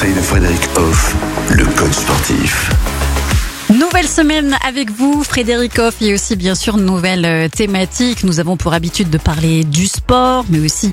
conseils de Frédéric Hoff, le coach sportif. Nouvelle semaine avec vous, Frédéric Hoff, et aussi bien sûr une nouvelle euh, thématique. Nous avons pour habitude de parler du sport, mais aussi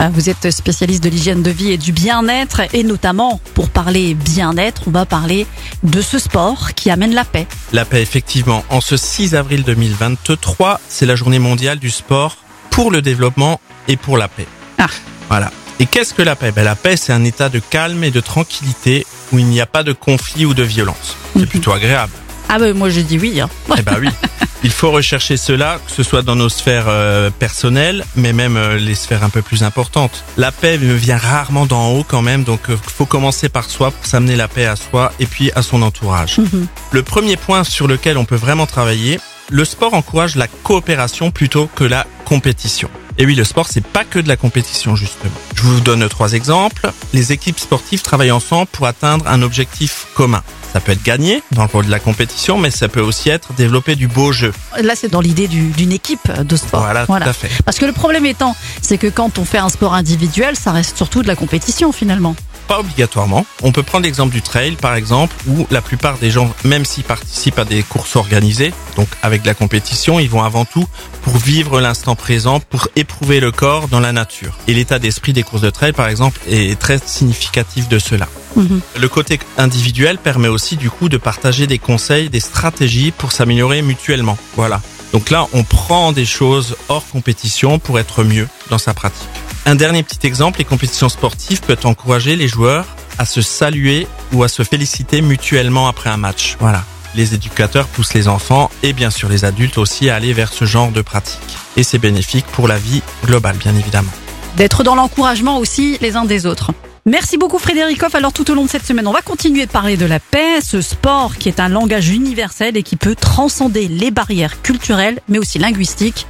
euh, vous êtes spécialiste de l'hygiène de vie et du bien-être, et notamment pour parler bien-être, on va parler de ce sport qui amène la paix. La paix, effectivement. En ce 6 avril 2023, c'est la journée mondiale du sport pour le développement et pour la paix. Ah. Voilà. Et qu'est-ce que la paix? Ben, La paix, c'est un état de calme et de tranquillité où il n'y a pas de conflit ou de violence. C'est Mhm. plutôt agréable. Ah ben moi je dis oui. Hein. Eh ben oui. Il faut rechercher cela, que ce soit dans nos sphères euh, personnelles, mais même euh, les sphères un peu plus importantes. La paix me vient rarement d'en haut quand même, donc il faut commencer par soi pour s'amener la paix à soi et puis à son entourage. Mhm. Le premier point sur lequel on peut vraiment travailler, le sport encourage la coopération plutôt que la compétition. Et oui, le sport, c'est pas que de la compétition, justement. Je vous donne trois exemples. Les équipes sportives travaillent ensemble pour atteindre un objectif commun. Ça peut être gagner dans le rôle de la compétition, mais ça peut aussi être développer du beau jeu. Là c'est dans l'idée du- d'une équipe de sport. Voilà, tout à fait. Parce que le problème étant, c'est que quand on fait un sport individuel, ça reste surtout de la compétition finalement. Pas obligatoirement. On peut prendre l'exemple du trail, par exemple, où la plupart des gens, même s'ils participent à des courses organisées, donc avec de la compétition, ils vont avant tout pour vivre l'instant présent, pour éprouver le corps dans la nature. Et l'état d'esprit des courses de trail, par exemple, est très significatif de cela. Mhm. Le côté individuel permet aussi du coup de partager des conseils, des stratégies pour s'améliorer mutuellement. Voilà. Donc là, on prend des choses hors compétition pour être mieux dans sa pratique. Un dernier petit exemple, les compétitions sportives peuvent encourager les joueurs à se saluer ou à se féliciter mutuellement après un match. Voilà. Les éducateurs poussent les enfants et bien sûr les adultes aussi à aller vers ce genre de pratique. Et c'est bénéfique pour la vie globale, bien évidemment. D'être dans l'encouragement aussi les uns des autres. Merci beaucoup Frédéric Hoff. Alors tout au long de cette semaine, on va continuer de parler de la paix, ce sport qui est un langage universel et qui peut transcender les barrières culturelles mais aussi linguistiques.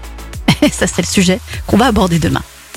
Et ça c'est le sujet qu'on va aborder demain.